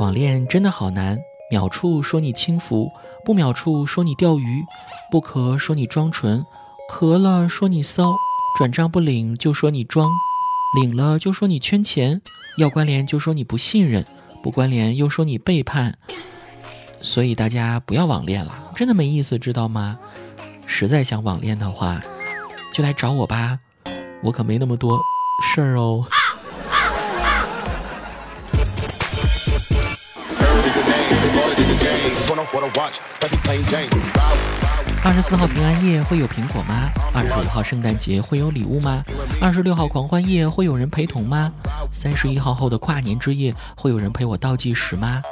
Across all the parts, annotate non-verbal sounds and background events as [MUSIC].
网恋真的好难，秒处说你轻浮，不秒处说你钓鱼，不咳说你装纯，咳了说你骚，转账不领就说你装，领了就说你圈钱，要关联就说你不信任，不关联又说你背叛。所以大家不要网恋了，真的没意思，知道吗？实在想网恋的话，就来找我吧，我可没那么多事儿哦。二十四号平安夜会有苹果吗？二十五号圣诞节会有礼物吗？二十六号狂欢夜会有人陪同吗？三十一号后的跨年之夜会有人陪我倒计时吗？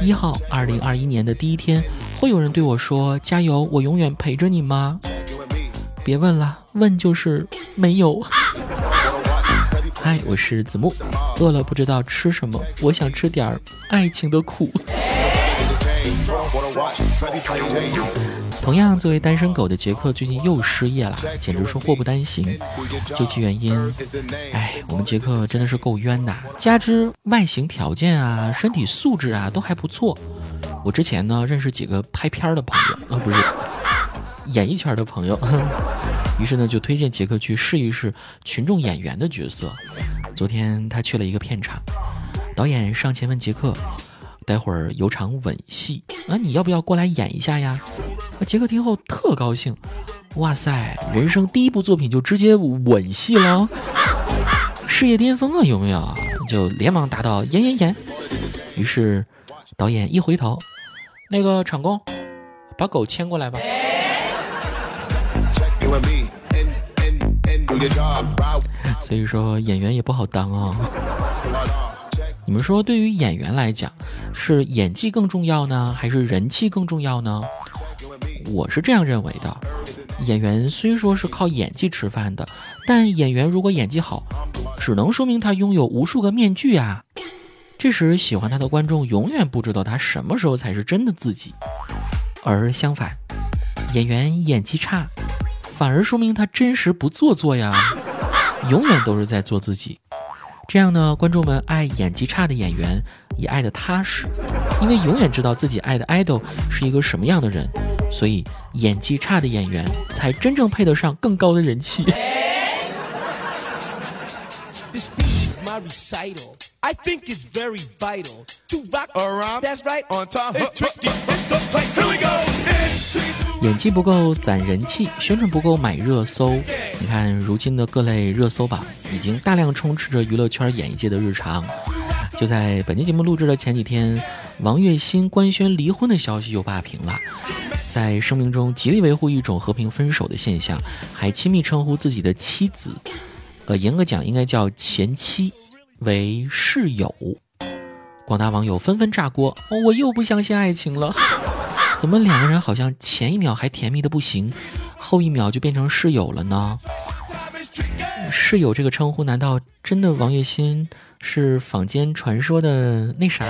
一号，二零二一年的第一天，会有人对我说加油，我永远陪着你吗？别问了，问就是没有。嗨，我是子木，饿了不知道吃什么，我想吃点爱情的苦。同样，作为单身狗的杰克最近又失业了，简直是祸不单行。究其原因，哎，我们杰克真的是够冤的。加之外形条件啊、身体素质啊都还不错。我之前呢认识几个拍片的朋友啊，不是 [LAUGHS] 演艺圈的朋友，[LAUGHS] 于是呢就推荐杰克去试一试群众演员的角色。昨天他去了一个片场，导演上前问杰克。待会儿有场吻戏啊，你要不要过来演一下呀？啊，杰克听后特高兴，哇塞，人生第一部作品就直接吻戏了，事业巅峰啊，有没有？就连忙答道演演演。于是导演一回头，那个场工，把狗牵过来吧。所以说演员也不好当啊。你们说，对于演员来讲，是演技更重要呢，还是人气更重要呢？我是这样认为的。演员虽说是靠演技吃饭的，但演员如果演技好，只能说明他拥有无数个面具啊。这时喜欢他的观众永远不知道他什么时候才是真的自己。而相反，演员演技差，反而说明他真实不做作呀，永远都是在做自己。这样呢，观众们爱演技差的演员也爱得踏实，因为永远知道自己爱的 idol 是一个什么样的人，所以演技差的演员才真正配得上更高的人气。演技不够攒人气，宣传不够买热搜。你看，如今的各类热搜榜已经大量充斥着娱乐圈演艺界的日常。就在本期节目录制的前几天，王栎鑫官宣离婚的消息又霸屏了。在声明中极力维护一种和平分手的现象，还亲密称呼自己的妻子，呃，严格讲应该叫前妻，为室友。广大网友纷纷炸锅，哦我又不相信爱情了。怎么两个人好像前一秒还甜蜜的不行，后一秒就变成室友了呢？室友这个称呼，难道真的王栎鑫是坊间传说的那啥？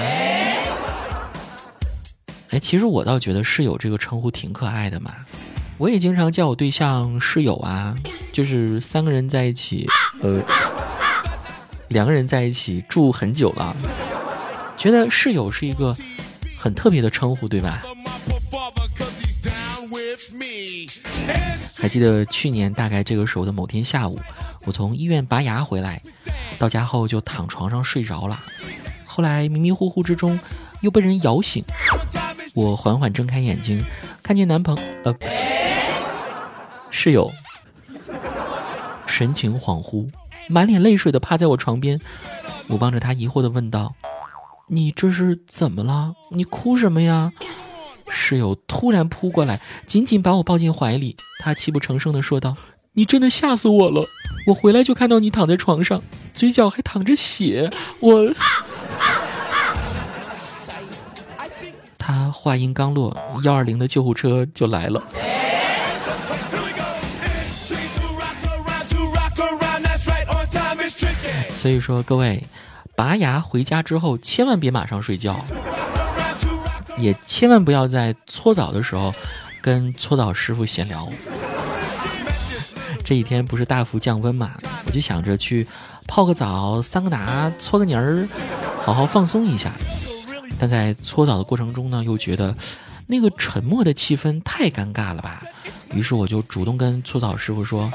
哎，其实我倒觉得室友这个称呼挺可爱的嘛。我也经常叫我对象室友啊，就是三个人在一起，呃，两个人在一起住很久了，觉得室友是一个很特别的称呼，对吧？还记得去年大概这个时候的某天下午，我从医院拔牙回来，到家后就躺床上睡着了。后来迷迷糊糊之中又被人摇醒，我缓缓睁开眼睛，看见男朋呃室友神情恍惚，满脸泪水的趴在我床边。我望着他疑惑的问道：“你这是怎么了？你哭什么呀？”室友突然扑过来，紧紧把我抱进怀里。他泣不成声地说道：“你真的吓死我了！我回来就看到你躺在床上，嘴角还淌着血。我 [LAUGHS] ……”他话音刚落，幺二零的救护车就来了。所以说，各位，拔牙回家之后，千万别马上睡觉。也千万不要在搓澡的时候跟搓澡师傅闲聊。这几天不是大幅降温嘛，我就想着去泡个澡、桑个拿、搓个泥儿，好好放松一下。但在搓澡的过程中呢，又觉得那个沉默的气氛太尴尬了吧。于是我就主动跟搓澡师傅说：“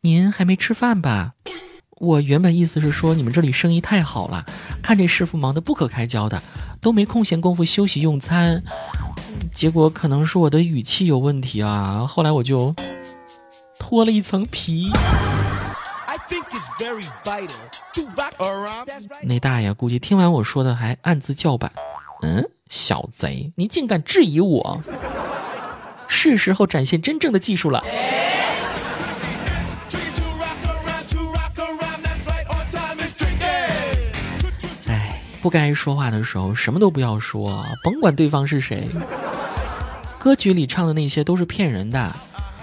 您还没吃饭吧？”我原本意思是说你们这里生意太好了，看这师傅忙得不可开交的，都没空闲功夫休息用餐。结果可能是我的语气有问题啊，后来我就脱了一层皮。那大爷估计听完我说的还暗自叫板：“嗯，小贼，你竟敢质疑我！是时候展现真正的技术了。”不该说话的时候什么都不要说，甭管对方是谁。歌曲里唱的那些都是骗人的，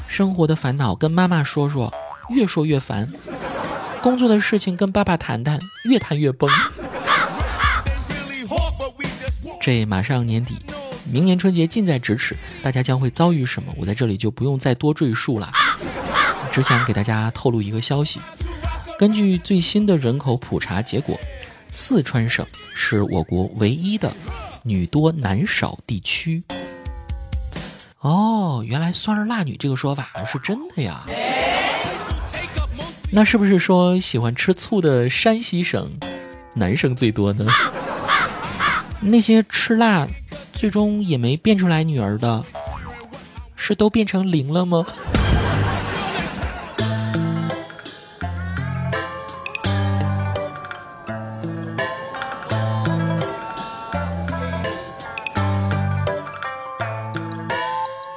生活的烦恼跟妈妈说说，越说越烦。工作的事情跟爸爸谈谈，越谈越崩。这马上年底，明年春节近在咫尺，大家将会遭遇什么？我在这里就不用再多赘述了，只想给大家透露一个消息：根据最新的人口普查结果，四川省是我国唯一的女多男少地区。哦，原来“酸儿辣女”这个说法是真的呀。那是不是说喜欢吃醋的山西省男生最多呢？那些吃辣最终也没变出来女儿的，是都变成零了吗？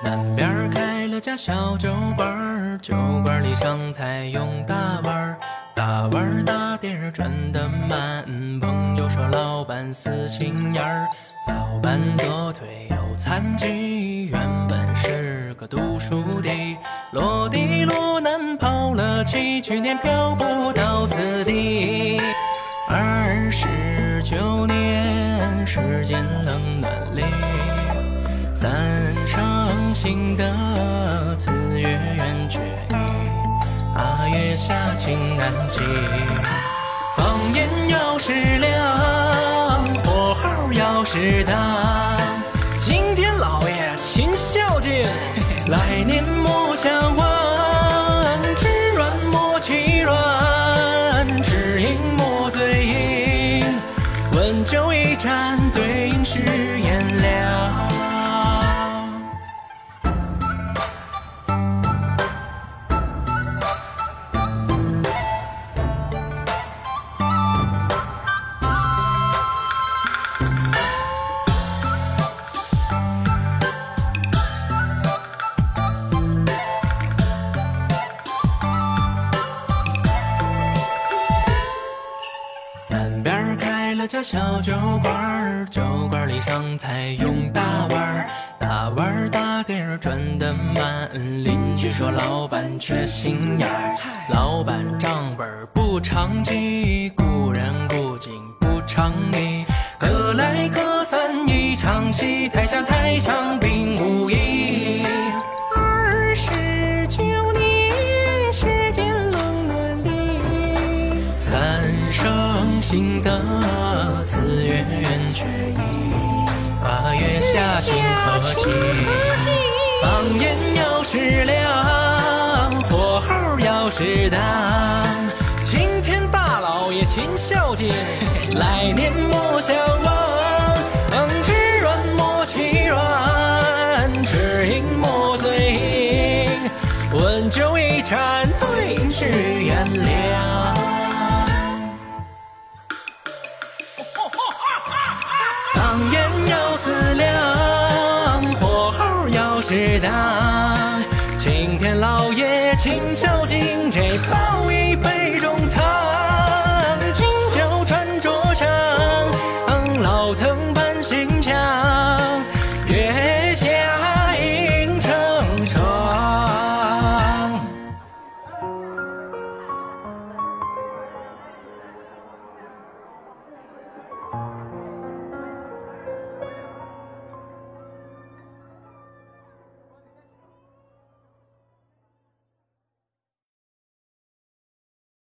南边开了家小酒馆，酒馆里上菜用大碗，大碗大碟儿转得慢。朋友说老板死心眼儿，老板左腿有残疾，原本是个读书的，落地落难跑了弃，去年漂不到此地。二十九年，时间冷暖里，三生新的词月圆缺意，啊，月下情难寄。放眼要适量，火候要适当，家小酒馆，酒馆里上菜用大碗，大碗大碟儿转得慢。邻居说老板缺心眼儿，老板账本不常记，故人故景不常理，各来各散一场戏，台下台上并无异。二十九年，时间冷暖里，三生新的词月圆缺意，八月下情何寄？放眼要是亮，火候要是当，青天大老爷勤孝敬，来年莫相知道。